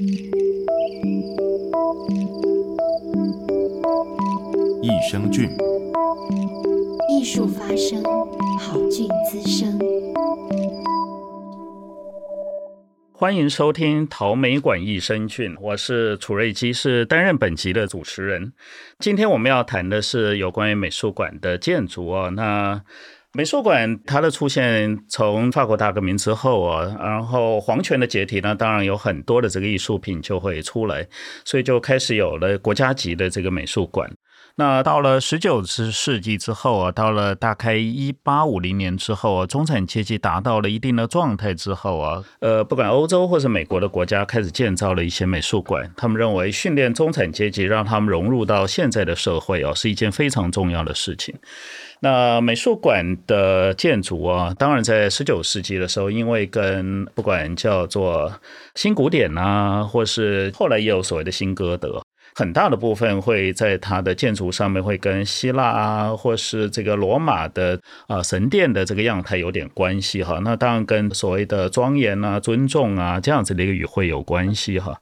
益生菌。艺术发声，好菌滋生。欢迎收听陶美馆益生菌，我是楚瑞基，是担任本集的主持人。今天我们要谈的是有关于美术馆的建筑哦。那美术馆它的出现，从法国大革命之后啊，然后皇权的解体呢，当然有很多的这个艺术品就会出来，所以就开始有了国家级的这个美术馆。那到了十九世纪之后啊，到了大概一八五零年之后啊，中产阶级达到了一定的状态之后啊，呃，不管欧洲或是美国的国家开始建造了一些美术馆，他们认为训练中产阶级，让他们融入到现在的社会啊，是一件非常重要的事情。那美术馆的建筑啊，当然在十九世纪的时候，因为跟不管叫做新古典啊，或是后来也有所谓的新歌德。很大的部分会在它的建筑上面会跟希腊啊，或是这个罗马的啊神殿的这个样态有点关系哈。那当然跟所谓的庄严啊、尊重啊这样子的一个语汇有关系哈。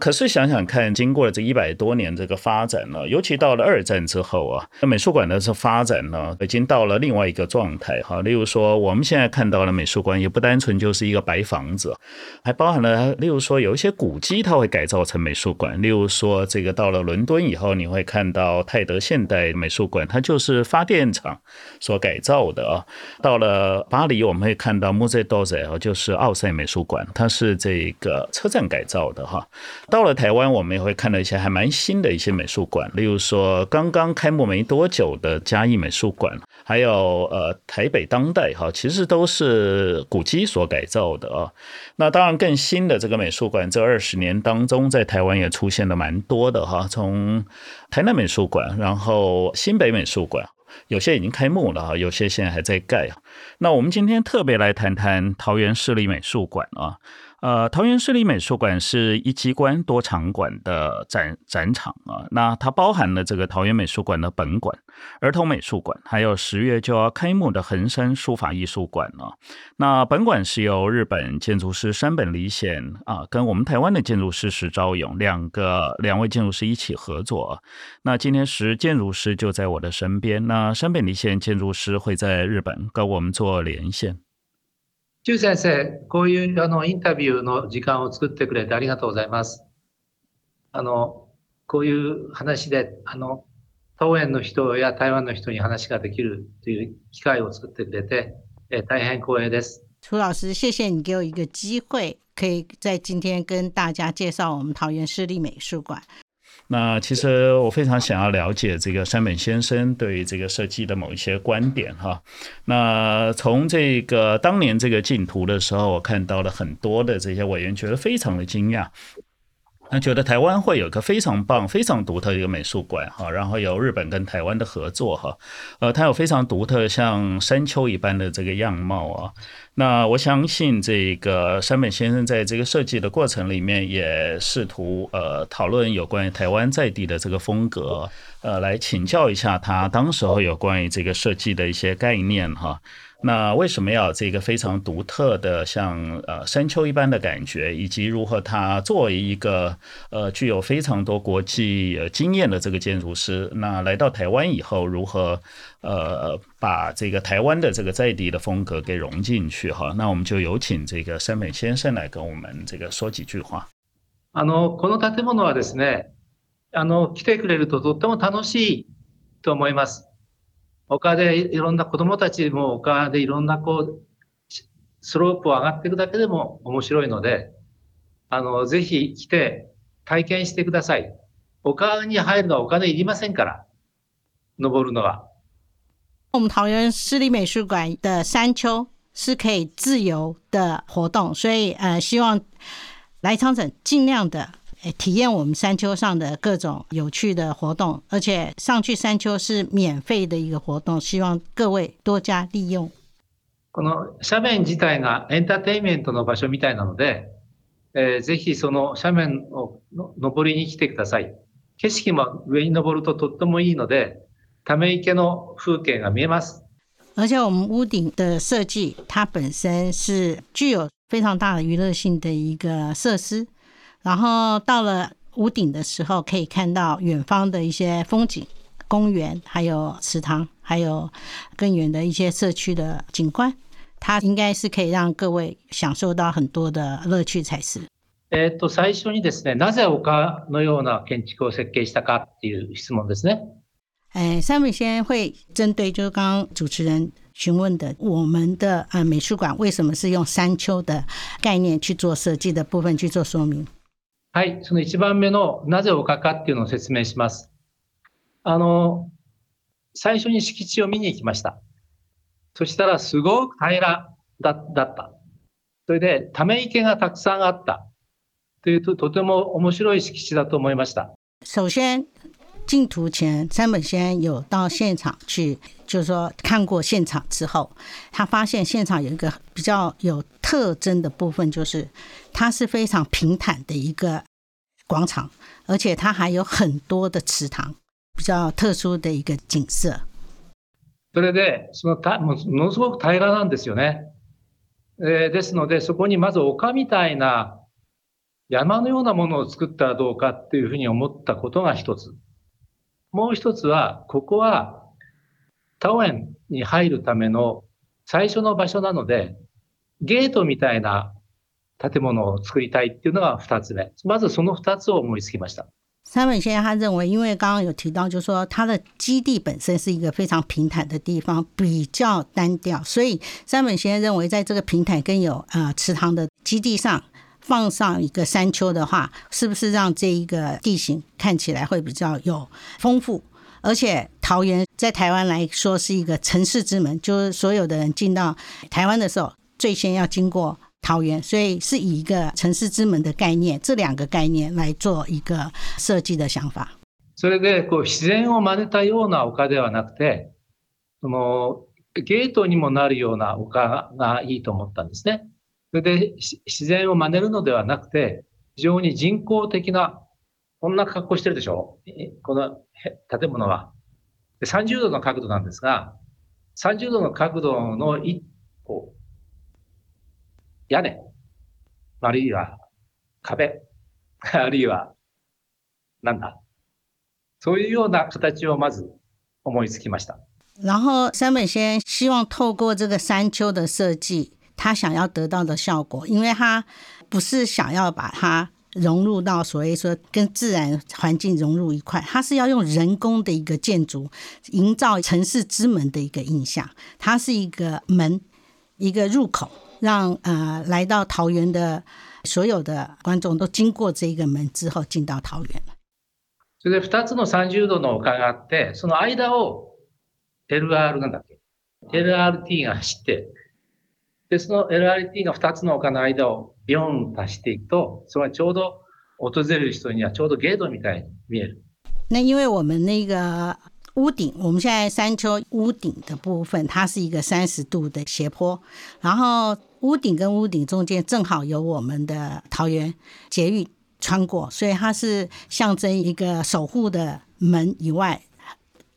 可是想想看，经过了这一百多年这个发展呢，尤其到了二战之后啊，那美术馆的这发展呢，已经到了另外一个状态哈。例如说，我们现在看到的美术馆也不单纯就是一个白房子，还包含了例如说有一些古迹，它会改造成美术馆，例如说这个。到了伦敦以后，你会看到泰德现代美术馆，它就是发电厂所改造的啊。到了巴黎，我们会看到 Musée d'Orsay，就是奥赛美术馆，它是这个车站改造的哈。到了台湾，我们也会看到一些还蛮新的一些美术馆，例如说刚刚开幕没多久的嘉义美术馆，还有呃台北当代哈，其实都是古迹所改造的啊。那当然更新的这个美术馆，这二十年当中，在台湾也出现了蛮多的。哈，从台南美术馆，然后新北美术馆，有些已经开幕了哈，有些现在还在盖。那我们今天特别来谈谈桃园市立美术馆啊。呃，桃园市立美术馆是一机关多场馆的展展场啊。那它包含了这个桃园美术馆的本馆、儿童美术馆，还有十月就要开幕的横山书法艺术馆啊。那本馆是由日本建筑师山本理显啊，跟我们台湾的建筑师石昭勇两个两位建筑师一起合作。那今天石建筑师就在我的身边，那山本理显建筑师会在日本跟我们做连线。邱先生，こういうあのインタビューの时间を作ってくれてありがとうございます。あの、こういう话で、あの、桃园の人や台湾の人に话ができるという机会を作ってくれて、え大変光栄です。楚老师，谢谢你给我一个机会，可以在今天跟大家介绍我们桃园市立美术馆。那其实我非常想要了解这个山本先生对于这个设计的某一些观点哈。那从这个当年这个竞图的时候，我看到了很多的这些委员觉得非常的惊讶。他觉得台湾会有个非常棒、非常独特的一个美术馆哈，然后有日本跟台湾的合作哈，呃，它有非常独特像山丘一般的这个样貌啊。那我相信这个山本先生在这个设计的过程里面也试图呃讨论有关于台湾在地的这个风格，呃，来请教一下他当时候有关于这个设计的一些概念哈。那为什么要这个非常独特的像呃山丘一般的感觉，以及如何他作为一个呃具有非常多国际呃经验的这个建筑师，那来到台湾以后，如何呃把这个台湾的这个在地的风格给融进去哈？那我们就有请这个山本先生来跟我们这个说几句话。あのこの建物はですね、あの来てくれるととっても楽しいと思います。丘でいろんな子供たちも丘でいろんなこうスロープを上がっていくだけでも面白いので、あの、ぜひ来て体験してください。丘に入るのはお金いりませんから、登るのは。我们桃园市立美术馆的山丘是可以自由的活动，所以呃，希望来场者尽量的。体验我们山丘上的各种有趣的活动，而且上去山丘是免费的一个活动，希望各位多加利用。この斜面自体がエンターテインメントの场所みたいなので、えー、ぜひその斜面を登りに来てください。景色も上に登るととってもいいので、 ため池の风景が见えます。而且我们屋顶的设计，它本身是具有非常大的娱乐性的一个设施。 然后到了屋顶的时候，可以看到远方的一些风景、公园，还有池塘，还有更远的一些社区的景观。它应该是可以让各位享受到很多的乐趣才是。えっと、最初にですね、なぜ丘のような建筑を设计したかっていう质问ですね。 哎，三本先会针对就是刚刚主持人询问的，我们的呃美术馆为什么是用山丘的概念去做设计的部分去做说明？はい、その一番目のなぜ丘かっていうのを说明します。あの、最初に敷地を见に行きました。そしたらすごく平らだだった。それでため池がたくさんあった。というと、とても面白い敷地だと思いました。首先，进图前，三本先有到现场去，就是说看过现场之后，他发现现场有一个比较有特征的部分，就是它是非常平坦的一个广场，而且它还有很多的池塘，比较特殊的一个景色。それで、そのたもものすごく平らなんですよね。えーですので、そこにまず丘みたいな山のようなものを作ったらどうかっていうふうに思ったことが一つ。 もう一つは、ここはタオ园に入るための最初の场所なので、ゲートみたいな建物を作りたいっていうのが二つ目。まずその二つを思いつきました。三本先生他认为，因为刚刚有提到，就是说它的基地本身是一个非常平坦的地方，比较单调，所以三本先生认为，在这个平坦跟有呃池塘的基地上放上一个山丘的话，是不是让这一个地形看起来会比较有丰富？而且桃园在台湾来说是一个城市之门，就是所有的人进到台湾的时候，最先要经过。桃园，所以是以一个城市之门的概念，这两个概念来做一个设计的想法。それで、こう、自然を真似たような丘ではなくて、その、ゲートにもなるような丘がいいと思ったんですね。 それで、自然を真似るのではなくて、非常に人工的な、こんな格好してるでしょ？この建物は。で30度の角度なんですが、30度の角度の一个、屋根、あるいは壁、あるいは、なんだ？そういうような形をまず思いつきました。然后三本先希望透过这个山丘的设计，他想要得到的效果，因为他不是想要把它融入到所谓说跟自然环境融入一块，他是要用人工的一个建筑营造城市之门的一个印象。它是一个门，一个入口。让呃来到桃园的所有的观众都经过这个门之后进到桃园。それで二つの30度の丘があって、その间を LR なんだっけ ?LRT が走って、 で、その LRT が二つの丘の间をビヨンと走っていくと、それはちょうど访れる人にはちょうどゲートみたいに见える。那因为我们那个。屋顶，我们现在山丘屋顶的部分，它是一个三十度的斜坡，然后屋顶跟屋顶中间正好有我们的桃园捷运穿过，所以它是象征一个守护的门以外，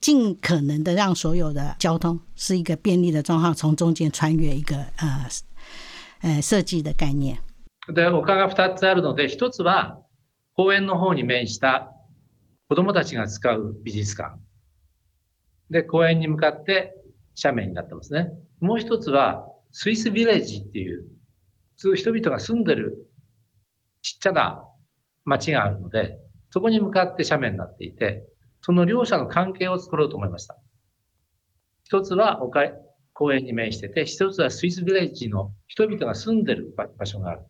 尽可能的让所有的交通是一个便利的状况，从中间穿越一个呃呃设计的概念。で、丘が二つあるので、一つは公园の方に面した子供たちが使う美术馆。で、公园に向かって斜面になってますね。もう一つは、スイスビレッジっていう、普通人々が住んでるちっちゃな町があるので、そこに向かって斜面になっていて、その両者の関系を作ろうと思いました。一つは丘公园に面してて、一つはスイスビレッジの人々が住んでる场所がある。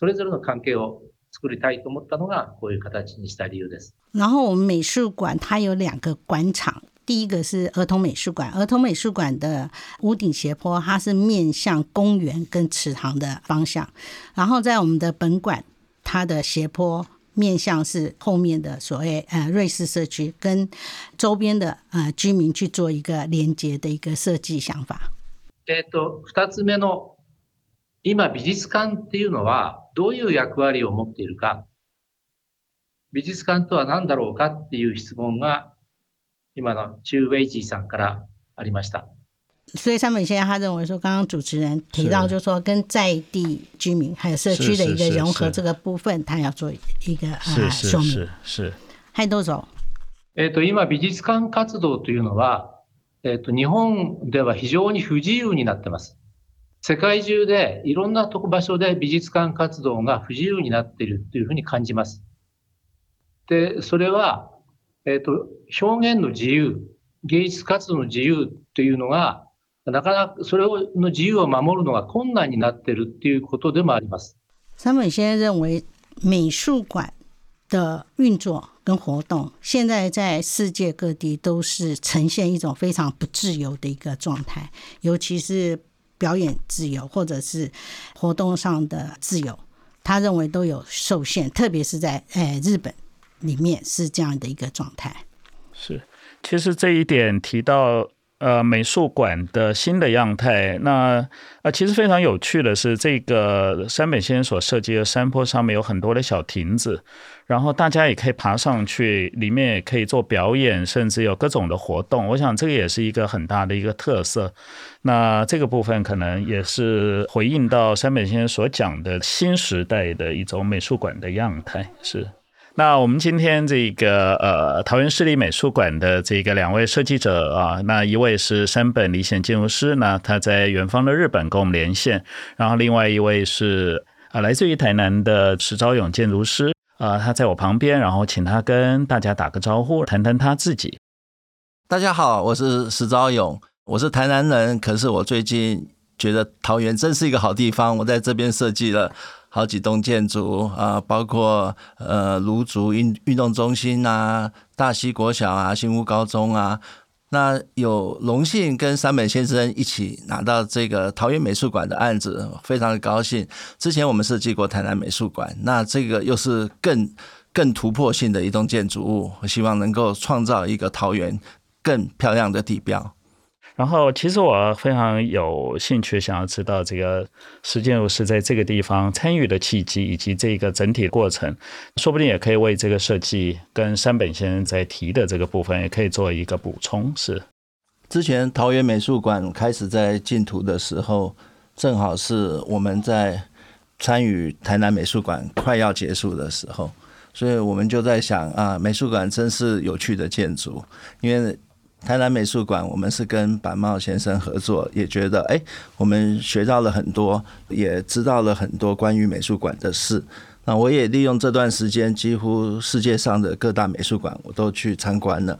それぞれの関系を作りたいと思ったのが、こういう形にした理由です。然后我们美术馆它有两个馆场。第一个是儿童美术馆，儿童美术馆的屋顶斜坡，它是面向公园跟池塘的方向。然后在我们的本馆，它的斜坡面向是后面的所谓呃瑞士社区，跟周边的呃居民去做一个连接的一个设计想法。えっと、二つ目の、今美术馆っていうのはどういう役割を持っているか、美术馆とは何だろうかっていう质问が今のチュウ・ウェイジーさんからありました。 所以山本先生他认为说，刚刚主持人提到，就是说跟在地居民还有社区的一个融合这个部分，他要做一个啊说明。是是。はいどうぞ。えっと今美术馆活动というのは、えっと日本では非常に不自由になってます。世界中でいろんなとこ场所で美术馆活动が不自由になっているというふうに感じます。で、それは、えっと表现の自由、芸术活动の自由というのがなかなかそれの自由を守るのが困难になっているっていうことでもあります。山本先生认为美术馆的运作跟活动，现在在世界各地都是呈现一种非常不自由的一个状态，尤其是表演自由或者是活动上的自由，他认为都有受限，特别是在诶日本里面是这样的一个状态。是，其实这一点提到。 呃，美术馆的新的样态，那呃，其实非常有趣的是，这个山本先生所设计的山坡上面有很多的小亭子，然后大家也可以爬上去，里面也可以做表演，甚至有各种的活动。我想这个也是一个很大的一个特色。那这个部分可能也是回应到山本先生所讲的新时代的一种美术馆的样态，是。那我们今天这个呃桃园市立美术馆的这个两位设计者啊，那一位是山本理显建筑师，那他在远方的日本跟我们连线，然后另外一位是啊来自于台南的石昭勇建筑师啊，他在我旁边，然后请他跟大家打个招呼，谈谈他自己。大家好，我是石昭勇，我是台南人，可是我最近觉得桃园真是一个好地方，我在这边设计了。好几栋建筑啊，包括呃芦竹运运动中心啊、大溪国小啊、新屋高中啊，那有荣幸跟山本先生一起拿到这个桃园美术馆的案子，非常的高兴。之前我们设计过台南美术馆，那这个又是更更突破性的一栋建筑物，我希望能够创造一个桃园更漂亮的地标。然后，其实我非常有兴趣，想要知道这个石建筑师在这个地方参与的契机，以及这个整体过程，说不定也可以为这个设计跟山本先生在提的这个部分，也可以做一个补充。是，之前桃园美术馆开始在进图的时候，正好是我们在参与台南美术馆快要结束的时候，所以我们就在想啊，美术馆真是有趣的建筑，因为。台南美术馆，我们是跟板茂先生合作，也觉得哎，我们学到了很多，也知道了很多关于美术馆的事。那我也利用这段时间，几乎世界上的各大美术馆我都去参观了。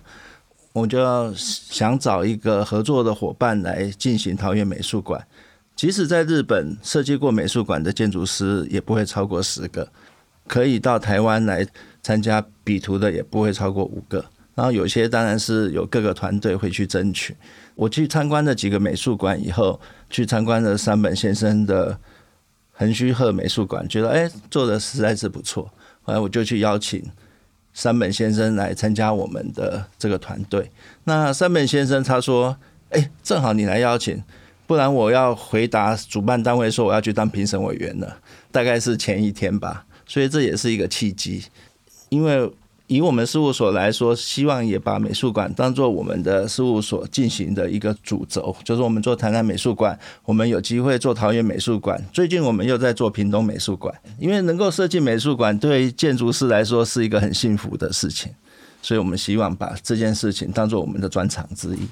我就要想找一个合作的伙伴来进行桃园美术馆。即使在日本设计过美术馆的建筑师也不会超过十个，可以到台湾来参加比图的也不会超过五个。然后有些当然是有各个团队会去争取。我去参观了几个美术馆以后，去参观了山本先生的横须贺美术馆，觉得哎做的实在是不错。后来我就去邀请山本先生来参加我们的这个团队。那山本先生他说：“哎，正好你来邀请，不然我要回答主办单位说我要去当评审委员了。”大概是前一天吧，所以这也是一个契机，因为。以我们事务所来说，希望也把美术馆当做我们的事务所进行的一个主轴，就是我们做台南美术馆，我们有机会做桃园美术馆，最近我们又在做屏东美术馆，因为能够设计美术馆对建筑师来说是一个很幸福的事情，所以我们希望把这件事情当做我们的专长之一。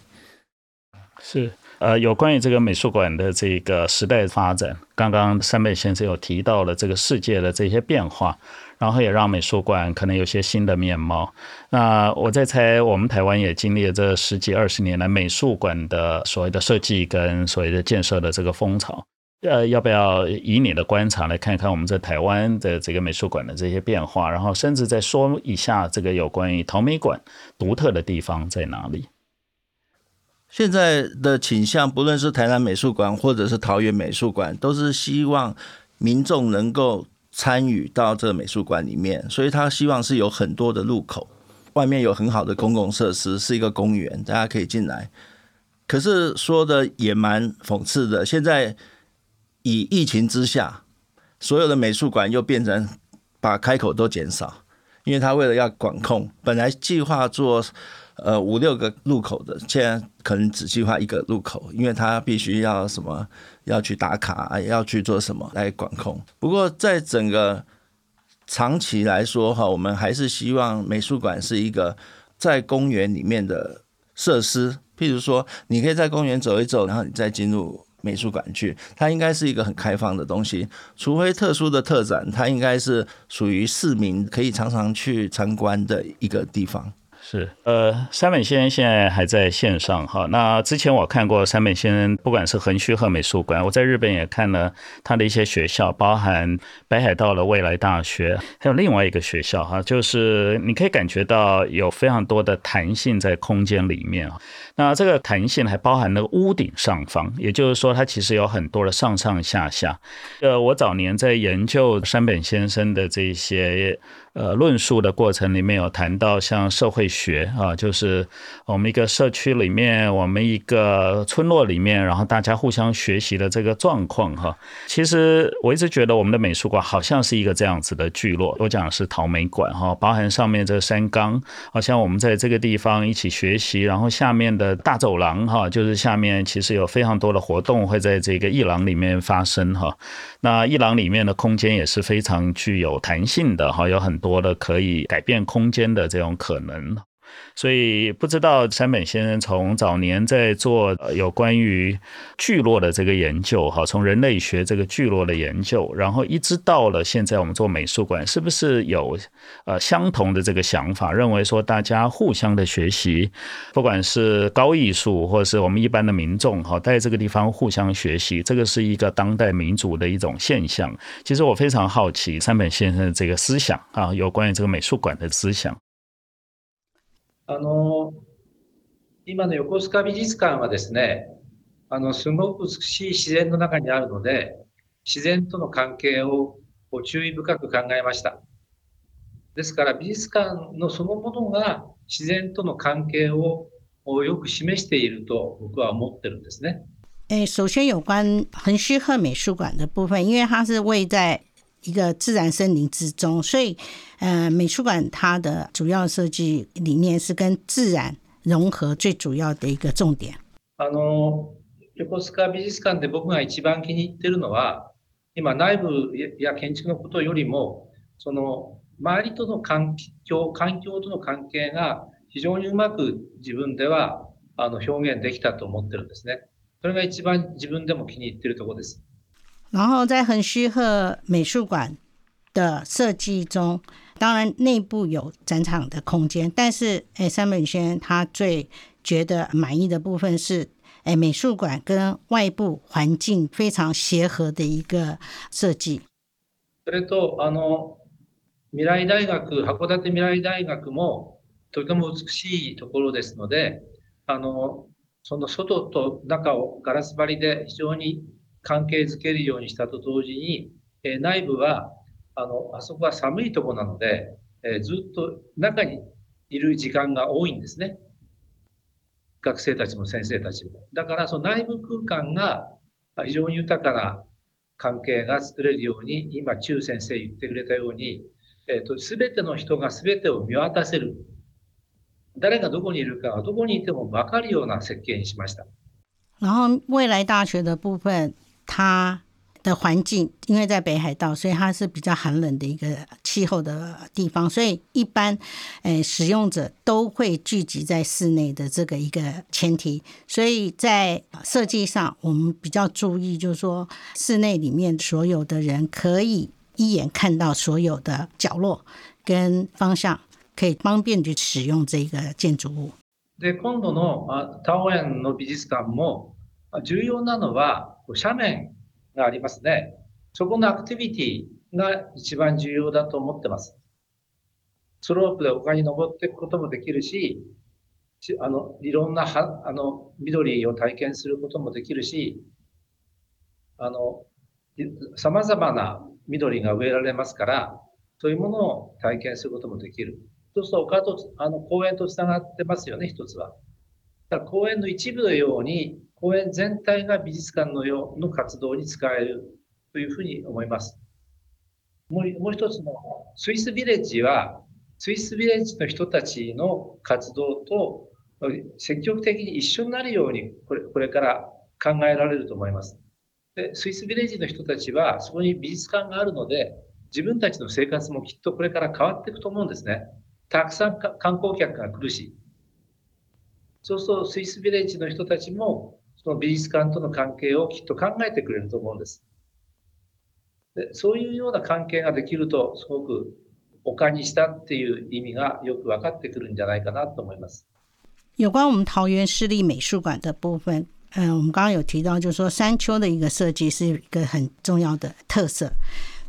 是，呃，有关于这个美术馆的这个时代发展，刚刚三妹先生有提到了这个世界的这些变化。然后也让美术馆可能有些新的面貌。那我在猜，我们台湾也经历了这十几二十年来美术馆的所谓的设计跟所谓的建设的这个风潮。呃，要不要以你的观察来看看我们在台湾的这个美术馆的这些变化？然后甚至再说一下这个有关于桃美馆独特的地方在哪里？现在的倾向，不论是台南美术馆或者是桃园美术馆，都是希望民众能够。参与到这个美术馆里面，所以他希望是有很多的入口，外面有很好的公共设施，是一个公园，大家可以进来。可是说的也蛮讽刺的，现在以疫情之下，所有的美术馆又变成把开口都减少，因为他为了要管控，本来计划做呃五六个入口的，现在可能只计划一个入口，因为它必须要什么要去打卡，要去做什么来管控。不过在整个长期来说哈，我们还是希望美术馆是一个在公园里面的设施，譬如说你可以在公园走一走，然后你再进入。美术馆去，它应该是一个很开放的东西，除非特殊的特展，它应该是属于市民可以常常去参观的一个地方。是，呃，山本先生现在还在线上哈。那之前我看过山本先生，不管是横须贺美术馆，我在日本也看了他的一些学校，包含北海道的未来大学，还有另外一个学校哈，就是你可以感觉到有非常多的弹性在空间里面啊。那这个弹性还包含了屋顶上方，也就是说，它其实有很多的上上下下。呃，我早年在研究山本先生的这些。呃，论述的过程里面有谈到像社会学啊，就是我们一个社区里面，我们一个村落里面，然后大家互相学习的这个状况哈。其实我一直觉得我们的美术馆好像是一个这样子的聚落。我讲的是陶美馆哈，包含上面这个山冈，好像我们在这个地方一起学习，然后下面的大走廊哈，就是下面其实有非常多的活动会在这个一廊里面发生哈。那一廊里面的空间也是非常具有弹性的哈，有很多的可以改变空间的这种可能。所以不知道山本先生从早年在做有关于聚落的这个研究，哈，从人类学这个聚落的研究，然后一直到了现在我们做美术馆，是不是有呃相同的这个想法，认为说大家互相的学习，不管是高艺术或者是我们一般的民众，哈，在这个地方互相学习，这个是一个当代民主的一种现象。其实我非常好奇山本先生的这个思想啊，有关于这个美术馆的思想。あの、今の横须贺美术馆はですね、あの、すごく美しい自然の中にあるので、自然との関系を注意深く考えました。ですから美术馆のそのものが自然との関系をよく示していると仆は思ってるんですね。诶，首先有关横须贺美术馆的部分，因为它是位在一个自然森林之中，所以，呃，美术馆它的主要设计理念是跟自然融合最主要的一个重点。あの横须贺美术馆で仆が一番気に入ってるのは、今内部や建筑のことよりも、その周りとの环境、环境との关系が非常にうまく自分ではあの表现できたと思ってるんですね。それが一番自分でも気に入ってるところです。然后在横须贺美术馆的设计中，当然内部有展场的空间，但是诶，山本先生他最觉得满意的部分是，诶，美术馆跟外部环境非常协和的一个设计。それとあの未来大学函馆未来大学もとても美しいところですので、あのその外と中をガラス张りで非常に 関系づけるようにしたと同时に、えー、内部は、あの、あそこは寒いとこなので、えー、ずっと中にいる时间が多いんですね。学生たちも先生たちも。だからその内部空间が非常に豊かな関系が作れるように、今、中先生言ってくれたように、えっ、ー、と、すべての人がすべてを见渡せる。谁がどこにいるかはどこにいてもわかるような设计にしました。然后未来大学的部分。它的环境，因为在北海道，所以它是比较寒冷的一个气候的地方，所以一般诶使用者都会聚集在室内的这个一个前提，所以在设计上，我们比较注意，就是说室内里面所有的人可以一眼看到所有的角落跟方向，可以方便去使用这个建筑物。で、今度の啊桃园の美术馆も 重要なのは。斜面がありますね。そこのアクティビティが一番重要だと思ってます。スロープで丘に登っていくこともできるし、あの、いろんなは、あの、绿を体験することもできるし、あの、様々な绿が植えられますから、そういうものを体験することもできる。そうすると丘と、あの、公园と繋がってますよね、一つは。だから公园の一部のように、公园全体が美术馆のようの活动に使えるというふうに思います。もうもう一つのスイスビレッジは、スイスビレッジの人たちの活动と积极的に一绪になるようにこれこれから考えられると思います。で、スイスビレッジの人たちはそこに美术馆があるので、自分たちの生活もきっとこれから変わっていくと思うんですね。たくさん観光客が来るし。そうするとスイスビレッジの人たちもその美术馆との関系をきっと考えてくれると思うんです。でそういうような関系ができると、すごく丘にしたっていう意味がよく分かってくるんじゃないかなと思います。有关我们桃园市立美术馆的部分，嗯、呃，我们刚刚有提到，就是说山丘的一个设计是一个很重要的特色。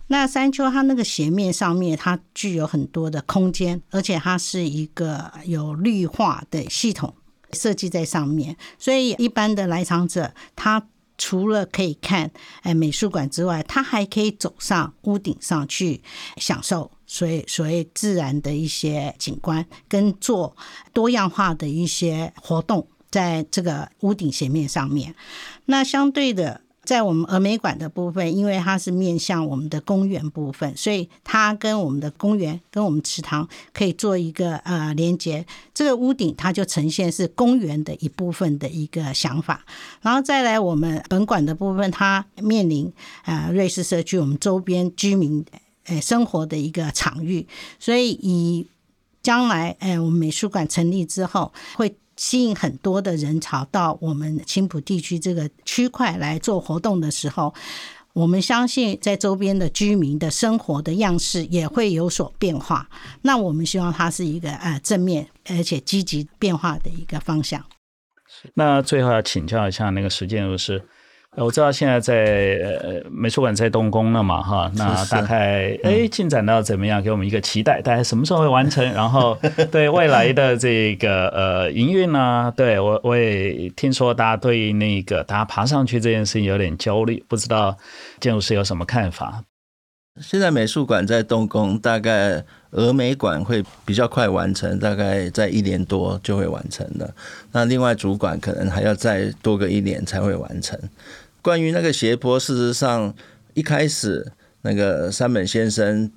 那山丘它那个斜面上面，它具有很多的空间，而且它是一个有绿化的系统设计在上面，所以一般的来场者，他除了可以看哎美术馆之外，他还可以走上屋顶上去享受所以所谓自然的一些景观，跟做多样化的一些活动，在这个屋顶斜面上面，那相对的。在我们峨眉馆的部分，因为它是面向我们的公园部分，所以它跟我们的公园、跟我们池塘可以做一个呃连接。这个屋顶它就呈现是公园的一部分的一个想法。然后再来我们本馆的部分，它面临呃瑞士社区我们周边居民呃生活的一个场域，所以以将来呃我们美术馆成立之后会。吸引很多的人潮到我们青浦地区这个区块来做活动的时候，我们相信在周边的居民的生活的样式也会有所变化。那我们希望它是一个呃正面而且积极变化的一个方向。那最后要请教一下那个实践律师。我知道现在在呃美术馆在动工了嘛，哈，那大概哎进展到怎么样？给我们一个期待，大概什么时候会完成？然后 对未来的这个呃营运呢？对我我也听说大家对那个大家爬上去这件事情有点焦虑，不知道建筑师有什么看法？现在美术馆在动工，大概峨眉馆会比较快完成，大概在一年多就会完成了。那另外主管可能还要再多个一年才会完成。关于那个斜坡，事实上一开始那个山本先生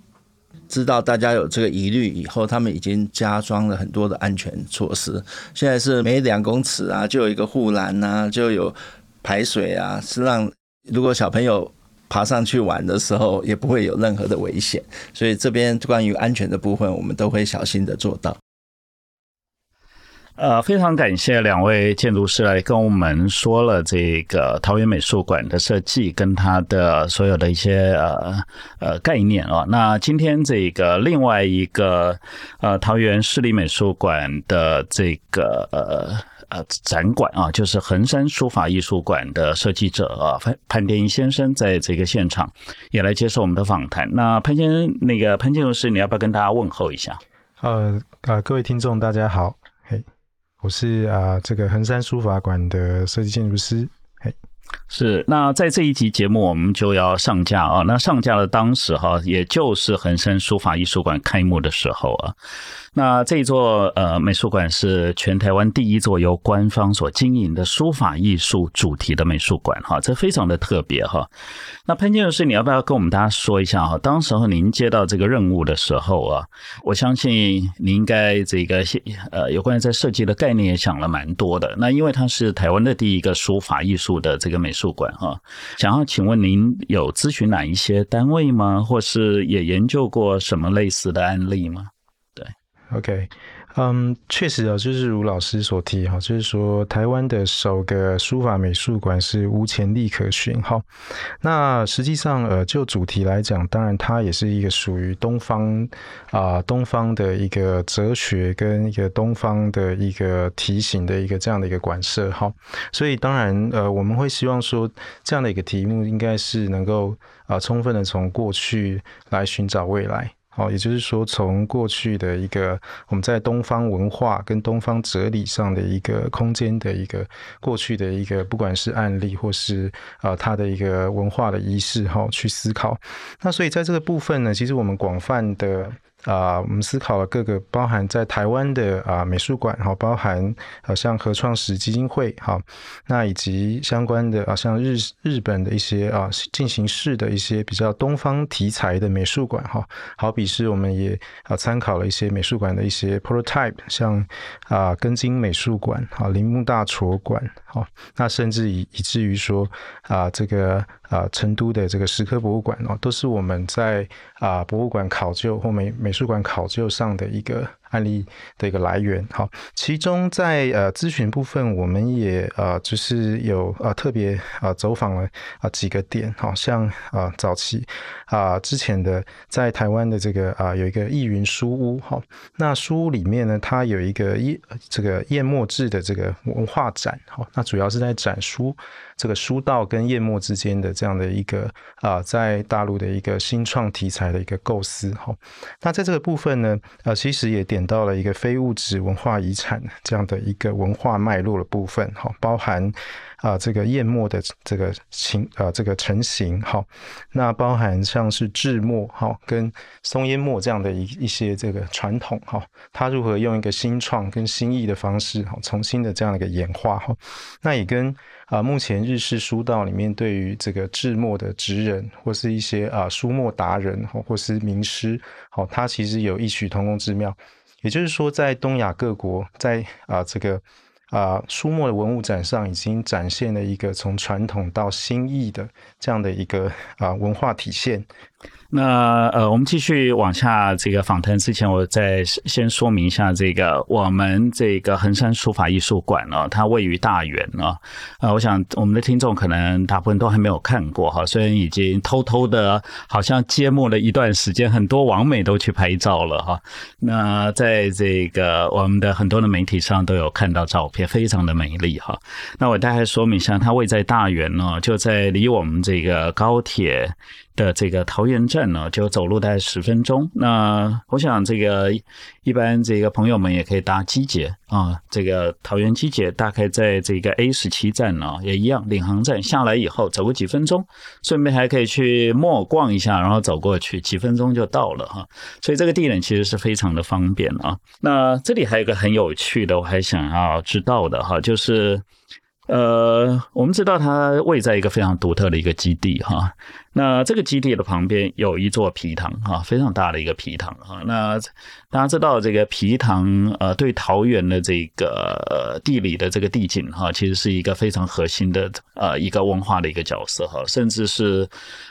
知道大家有这个疑虑以后，他们已经加装了很多的安全措施。现在是每两公尺啊就有一个护栏啊，就有排水啊，是让如果小朋友爬上去玩的时候也不会有任何的危险。所以这边关于安全的部分，我们都会小心的做到。呃，非常感谢两位建筑师来跟我们说了这个桃园美术馆的设计跟它的所有的一些呃呃概念啊。那今天这个另外一个呃桃园市立美术馆的这个呃呃展馆啊，就是衡山书法艺术馆的设计者啊潘潘天一先生在这个现场也来接受我们的访谈。那潘先生，那个潘建筑师，你要不要跟大家问候一下？呃呃，各位听众，大家好。嘿我是啊，这个横山书法馆的设计建筑师。是。那在这一集节目，我们就要上架啊。那上架的当时哈，也就是恒生书法艺术馆开幕的时候啊。那这一座呃美术馆是全台湾第一座由官方所经营的书法艺术主题的美术馆哈，这非常的特别哈。那潘建筑师，你要不要跟我们大家说一下哈？当时候您接到这个任务的时候啊，我相信您应该这个呃有关于在设计的概念也想了蛮多的。那因为它是台湾的第一个书法艺术的这个美术馆哈，想要请问您有咨询哪一些单位吗？或是也研究过什么类似的案例吗对？OK，嗯，确实啊，就是如老师所提哈，就是说台湾的首个书法美术馆是无前例可循哈。那实际上呃，就主题来讲，当然它也是一个属于东方啊、东方的一个哲学跟一个东方的一个题型的一个这样的一个馆舍哈。所以当然呃，我们会希望说这样的一个题目应该是能够啊、充分的从过去来寻找未来。哦，也就是说，从过去的一个我们在东方文化跟东方哲理上的一个空间的一个过去的一个，不管是案例或是呃它的一个文化的仪式哈，去思考。那所以在这个部分呢，其实我们广泛的啊，我们思考了各个包含在台湾的啊美术馆，哈，包含呃像合创时基金会，哈，那以及相关的啊像日日本的一些啊进行式的一些比较东方题材的美术馆，哈，好比是我们也啊参考了一些美术馆的一些 prototype，像啊根津美术馆，啊铃木大拙馆，好，那甚至以以至于说啊这个。啊，成都的这个石刻博物馆哦，都是我们在啊博物馆考究或美美术馆考究上的一个案例的一个来源。好，其中在呃咨询部分，我们也呃就是有呃特别呃走访了啊几个点，好像啊早期啊之前的在台湾的这个啊有一个易云书屋，好，那书屋里面呢，它有一个燕这个燕墨志的这个文化展，好，那主要是在展书。这个书道跟燕墨之间的这样的一个啊、在大陆的一个新创题材的一个构思哈。那在这个部分呢，呃，其实也点到了一个非物质文化遗产这样的一个文化脉络的部分哈，包含啊、这个燕墨的这个形啊、这个成型哈，那包含像是制墨哈跟松烟墨这样的一一些这个传统哈，它如何用一个新创跟新意的方式哈，重新的这样的一个演化哈，那也跟。啊，目前日式书道里面对于这个制墨的职人，或是一些啊书墨达人，或是名师，好，他其实有异曲同工之妙。也就是说，在东亚各国，在啊这个啊书墨的文物展上，已经展现了一个从传统到新意的这样的一个啊文化体现。那呃，我们继续往下这个访谈之前，我再先说明一下这个我们这个衡山书法艺术馆呢，它位于大园啊。呃，我想我们的听众可能大部分都还没有看过哈，虽然已经偷偷的，好像揭幕了一段时间，很多网美都去拍照了哈。那在这个我们的很多的媒体上都有看到照片，非常的美丽哈。那我大概说明一下，它位在大园呢，就在离我们这个高铁。的这个桃园站呢，就走路大概十分钟。那我想，这个一般这个朋友们也可以搭机捷啊。这个桃园机捷大概在这个 A 十七站呢，也一样，领航站下来以后，走个几分钟，顺便还可以去墨逛一下，然后走过去，几分钟就到了哈。所以这个地点其实是非常的方便啊。那这里还有一个很有趣的，我还想要知道的哈，就是呃，我们知道它位在一个非常独特的一个基地哈。那这个基地的旁边有一座皮塘哈，非常大的一个皮塘哈。那大家知道这个皮塘呃，对桃园的这个地理的这个地景哈，其实是一个非常核心的呃一个文化的一个角色哈，甚至是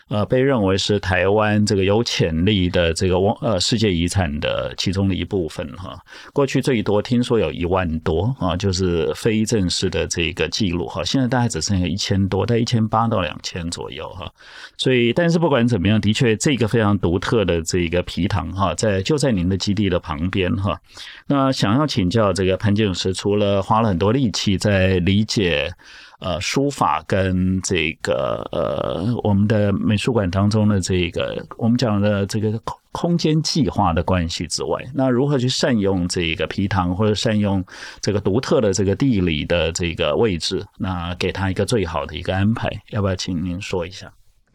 呃被认为是台湾这个有潜力的这个呃世界遗产的其中的一部分哈。过去最多听说有一万多啊，就是非正式的这个记录哈，现在大概只剩下一千多，在一千八到两千左右哈，所以。但是不管怎么样，的确这个非常独特的这个皮塘哈，在就在您的基地的旁边哈。那想要请教这个潘建筑师，除了花了很多力气在理解呃书法跟这个呃我们的美术馆当中的这个我们讲的这个空空间计划的关系之外，那如何去善用这个皮塘或者善用这个独特的这个地理的这个位置，那给他一个最好的一个安排，要不要请您说一下？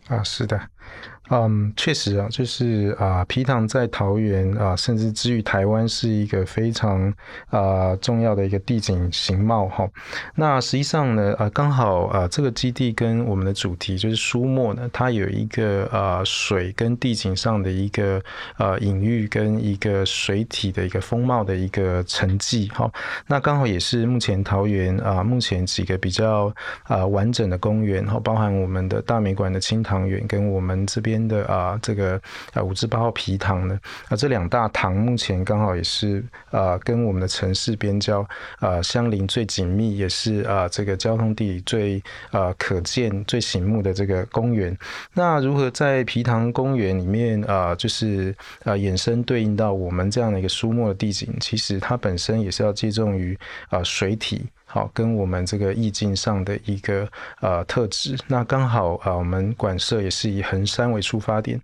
啊，是的。嗯，确实啊，就是啊，皮塘在桃园啊，甚至之于台湾是一个非常啊重要的一个地景形貌哈。那实际上呢，啊，刚好啊，这个基地跟我们的主题就是书墨呢，它有一个啊水跟地景上的一个呃隐喻跟一个水体的一个风貌的一个沉寂哈。那刚好也是目前桃园啊目前几个比较啊完整的公园哈，包含我们的大美馆的清塘园跟我们这边。的啊，这个啊五至八号皮塘呢，啊这两大塘目前刚好也是啊跟我们的城市边郊啊相邻最紧密，也是啊这个交通地理最啊可见最醒目的这个公园。那如何在皮塘公园里面啊，就是啊衍生对应到我们这样的一个书墨的地景，其实它本身也是要借重于啊水体。好，跟我们这个意境上的一个呃特质，那刚好啊，我们馆舍也是以衡山为出发点，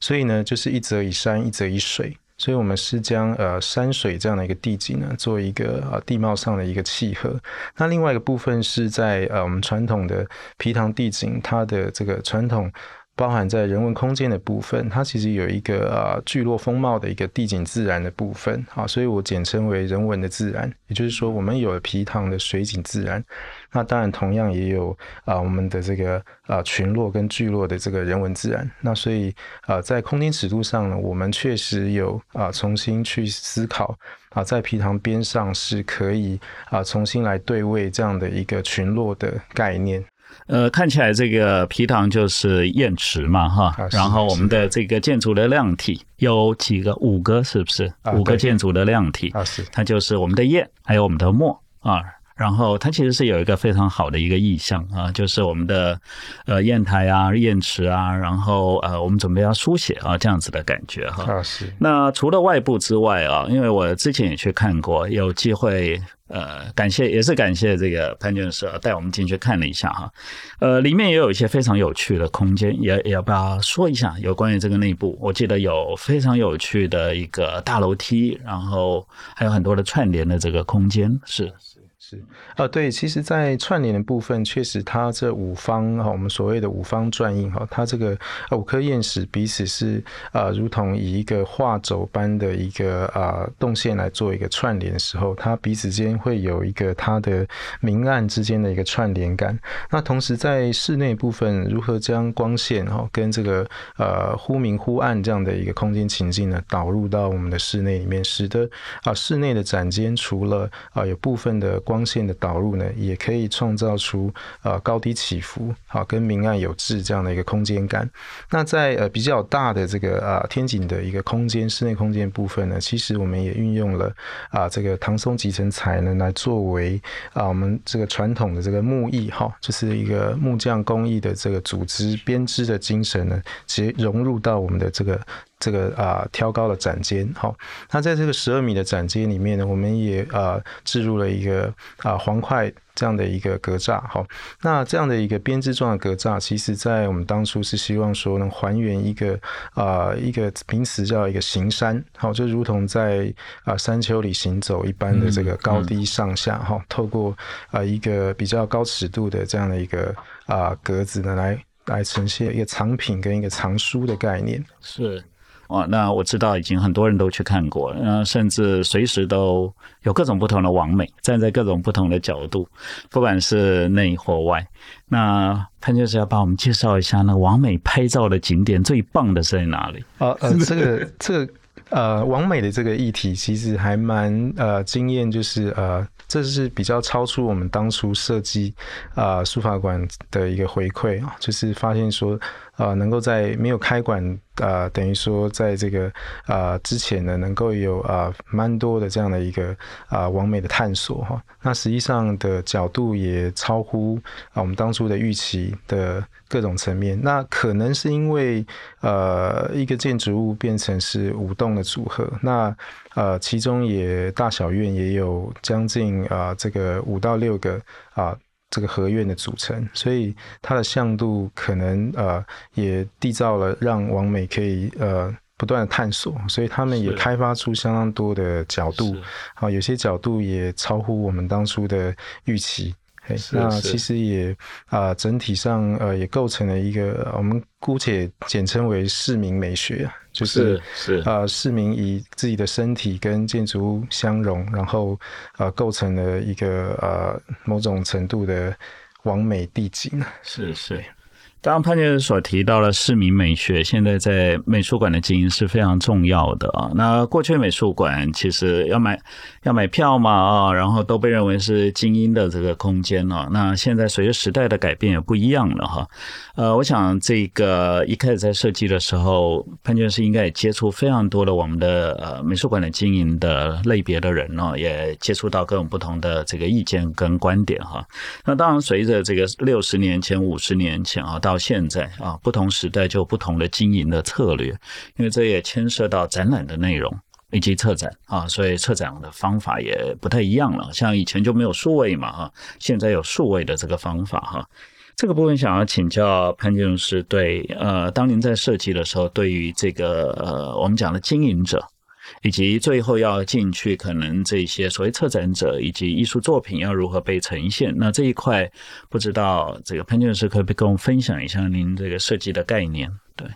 所以呢，就是一则以山，一则以水，所以我们是将呃山水这样的一个地景呢，做一个呃地貌上的一个契合。那另外一个部分是在呃我们传统的皮塘地景，它的这个传统。包含在人文空间的部分，它其实有一个啊聚落风貌的一个地景自然的部分，啊，所以我简称为人文的自然。也就是说，我们有了皮塘的水景自然，那当然同样也有啊我们的这个啊群落跟聚落的这个人文自然。那所以啊在空间尺度上呢，我们确实有啊重新去思考啊在皮塘边上是可以啊重新来对位这样的一个群落的概念。呃，看起来这个皮塘就是砚池嘛，哈，啊、然后我们的这个建筑的量体有几个？五个是不是？啊、五个建筑的量体啊，是，它就是我们的砚，还有我们的墨啊。然后它其实是有一个非常好的一个意象啊，就是我们的呃砚台啊、砚池啊，然后呃我们准备要书写啊这样子的感觉哈。啊是。那除了外部之外啊，因为我之前也去看过，有机会呃感谢也是感谢这个潘建师带我们进去看了一下哈。呃，里面也有一些非常有趣的空间，也也要不要说一下有关于这个内部？我记得有非常有趣的一个大楼梯，然后还有很多的串联的这个空间是。是，呃，对，其实，在串联的部分，确实，它这五方哈，我们所谓的五方转印哈，它这个五颗砚石彼此是啊，如同以一个画轴般的一个啊动线来做一个串联的时候，它彼此间会有一个它的明暗之间的一个串联感。那同时在室内部分，如何将光线哈跟这个呃忽明忽暗这样的一个空间情境呢，导入到我们的室内里面，使得啊室内的展间除了啊有部分的光。线的导入呢，也可以创造出呃高低起伏，好跟明暗有致这样的一个空间感。那在呃比较大的这个啊天井的一个空间，室内空间部分呢，其实我们也运用了啊这个唐松集成材呢，来作为啊我们这个传统的这个木艺哈，就是一个木匠工艺的这个组织编织的精神呢，其实融入到我们的这个。这个啊、挑高的展间，好，那在这个十二米的展间里面呢，我们也啊置入了一个啊、呃、黄块这样的一个格栅，好，那这样的一个编织状的格栅，其实在我们当初是希望说能还原一个啊、一个名词叫一个行山，好，就如同在啊山丘里行走一般的这个高低上下，哈、透过啊一个比较高尺度的这样的一个啊格子呢，来来呈现一个藏品跟一个藏书的概念，是。哦，那我知道已经很多人都去看过，嗯，甚至随时都有各种不同的网美，站在各种不同的角度，不管是内或外。那潘教授要帮我们介绍一下，那网美拍照的景点最棒的是在哪里？呃呃，这个这个呃，网美的这个议题其实还蛮呃惊艳，就是呃，这是比较超出我们当初设计啊书法馆的一个回馈啊，就是发现说。啊、呃，能够在没有开馆，啊、呃，等于说在这个啊、呃、之前呢，能够有啊蛮多的这样的一个啊完美的探索哈。那实际上的角度也超乎啊我们当初的预期的各种层面。那可能是因为呃一个建筑物变成是五栋的组合，那呃其中也大小院也有将近啊这个五到六个啊。这个合院的组成，所以它的向度可能呃也缔造了让王美可以呃不断的探索，所以他们也开发出相当多的角度，啊，有些角度也超乎我们当初的预期。那其实也啊、呃，整体上呃也构成了一个我们姑且简称为市民美学，就是是啊、呃，市民以自己的身体跟建筑物相融，然后啊、呃、构成了一个呃某种程度的完美地景。是是。刚刚潘教授所提到的市民美学，现在在美术馆的经营是非常重要的啊。那过去美术馆其实要买要买票嘛啊，然后都被认为是精英的这个空间啊。那现在随着时代的改变也不一样了哈。呃，我想这个一开始在设计的时候，潘教授应该也接触非常多的我们的呃美术馆的经营的类别的人呢，也接触到各种不同的这个意见跟观点哈。那当然随着这个六十年前、五十年前啊。到现在啊，不同时代就不同的经营的策略，因为这也牵涉到展览的内容以及策展啊，所以策展的方法也不太一样了。像以前就没有数位嘛哈，现在有数位的这个方法哈。这个部分想要请教潘建筑师，对呃，当您在设计的时候，对于这个呃，我们讲的经营者，以及最后要进去，可能这些所谓策展者以及艺术作品要如何被呈现。那这一块，不知道这个潘建筑师可不可以跟我们分享一下您这个设计的概念？对。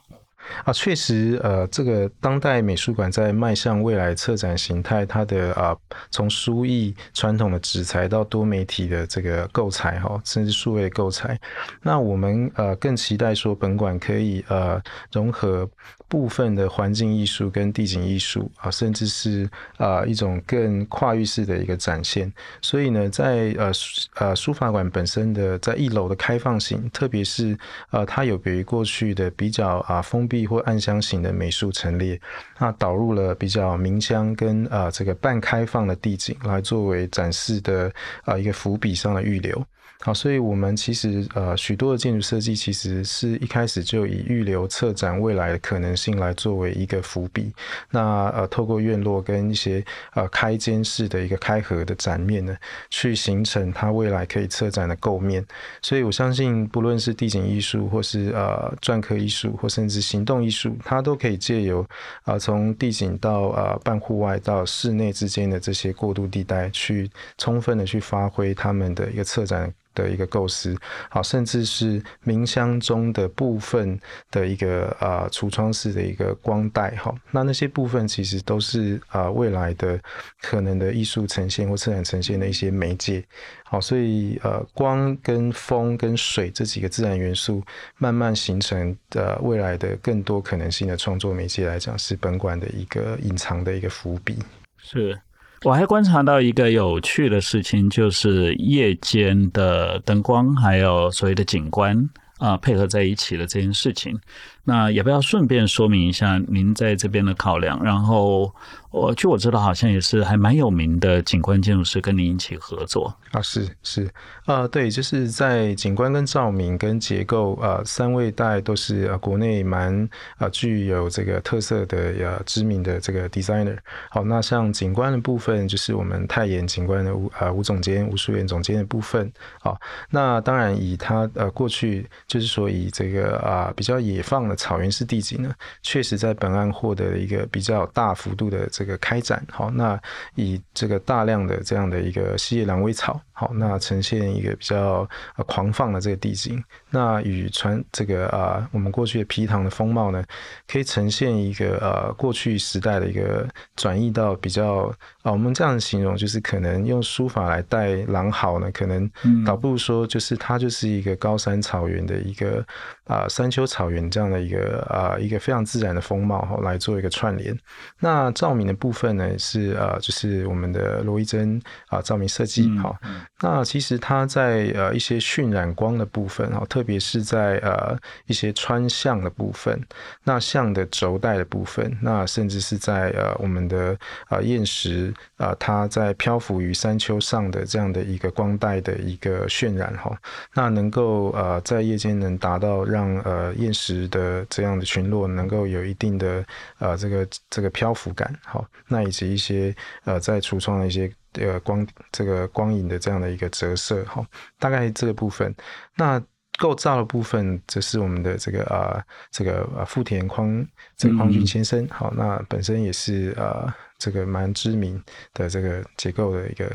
啊，确实，呃，这个当代美术馆在迈向未来策展形态，它的啊，从书艺传统的纸材到多媒体的这个构材哈，甚至数位构材，那我们呃更期待说本馆可以呃融合。部分的环境艺术跟地景艺术啊，甚至是啊一种更跨域式的一个展现。所以呢，在呃呃书法馆本身的在一楼的开放性，特别是呃它有别于过去的比较啊封闭或暗箱型的美术陈列，那导入了比较明箱跟啊这个半开放的地景来作为展示的啊一个伏笔上的预留。好，所以我们其实呃许多的建筑设计其实是一开始就以预留策展未来的可能性来作为一个伏笔。那呃透过院落跟一些呃开间式的一个开合的展面呢，去形成它未来可以策展的构面。所以我相信，不论是地景艺术，或是呃篆刻艺术，或甚至行动艺术，它都可以借由啊从地景到呃半户外到室内之间的这些过渡地带，去充分的去发挥他们的一个策展。的一个构思，好，甚至是冥箱中的部分的一个啊橱窗式的一个光带，哈，那那些部分其实都是啊未来的可能的艺术呈现或自然呈现的一些媒介，好，所以呃光跟风跟水这几个自然元素慢慢形成的未来的更多可能性的创作媒介来讲，是本馆的一个隐藏的一个伏笔，是。我还观察到一个有趣的事情，就是夜间的灯光还有所谓的景观啊，配合在一起的这件事情。那也不要顺便说明一下您在这边的考量，然后我据我知道，好像也是还蛮有名的景观建筑师跟您一起合作啊，是是啊，对，就是在景观跟照明跟结构啊三位大概都是啊国内蛮啊具有这个特色的呃知名的这个 designer。好，那像景观的部分，就是我们泰妍景观的吴啊吴总监吴淑媛总监的部分。好，那当然以他呃过去就是说以这个啊比较野放。草原式地景呢，确实在本案获得了一个比较大幅度的这个开展。好，那以这个大量的这样的一个细叶狼尾草，好，那呈现一个比较狂放的这个地景。那与传这个啊，我们过去的皮塘的风貌呢，可以呈现一个呃过去时代的一个转移到比较啊，我们这样形容就是可能用书法来带狼嚎呢，可能倒不如说就是它就是一个高山草原的一个啊山丘草原这样的一个啊一个非常自然的风貌哈，来做一个串联。那照明的部分呢是呃就是我们的罗伊珍啊照明设计哦，那其实它在呃一些渲染光的部分哈特。特别是在呃一些穿向的部分，那像的轴带的部分，那甚至是在呃我们的呃砚石啊，它在漂浮于山丘上的这样的一个光带的一个渲染哈，那能够呃在夜间能达到让呃砚石的这样的群落能够有一定的呃这个这个漂浮感好，那以及一些呃在橱窗的一些呃光这个光影的这样的一个折射好，大概这个部分那。构造的部分，则是我们的这个啊、呃，这个啊，富田匡这个匡俊先生，好，那本身也是啊、呃，这个蛮知名的这个结构的一个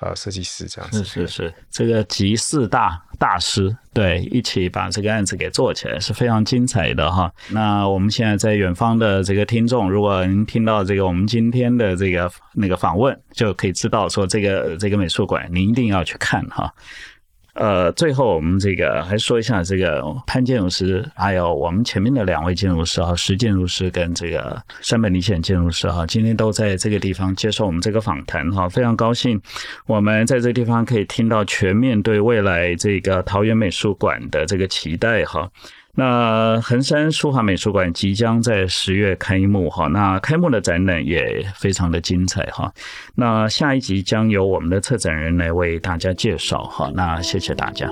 啊设计师，这样子。是是是，这个集四大大师对一起把这个案子给做起来，是非常精彩的哈。那我们现在在远方的这个听众，如果您听到这个我们今天的这个那个访问，就可以知道说这个这个美术馆您一定要去看哈。呃，最后我们这个还说一下这个潘建筑师，还有我们前面的两位建筑师哈，石建筑师跟这个山本理显建筑师哈，今天都在这个地方接受我们这个访谈哈，非常高兴我们在这个地方可以听到全面对未来这个桃园美术馆的这个期待哈。那横山书画美术馆即将在十月开幕哈，那开幕的展览也非常的精彩哈。那下一集将由我们的策展人来为大家介绍哈。那谢谢大家。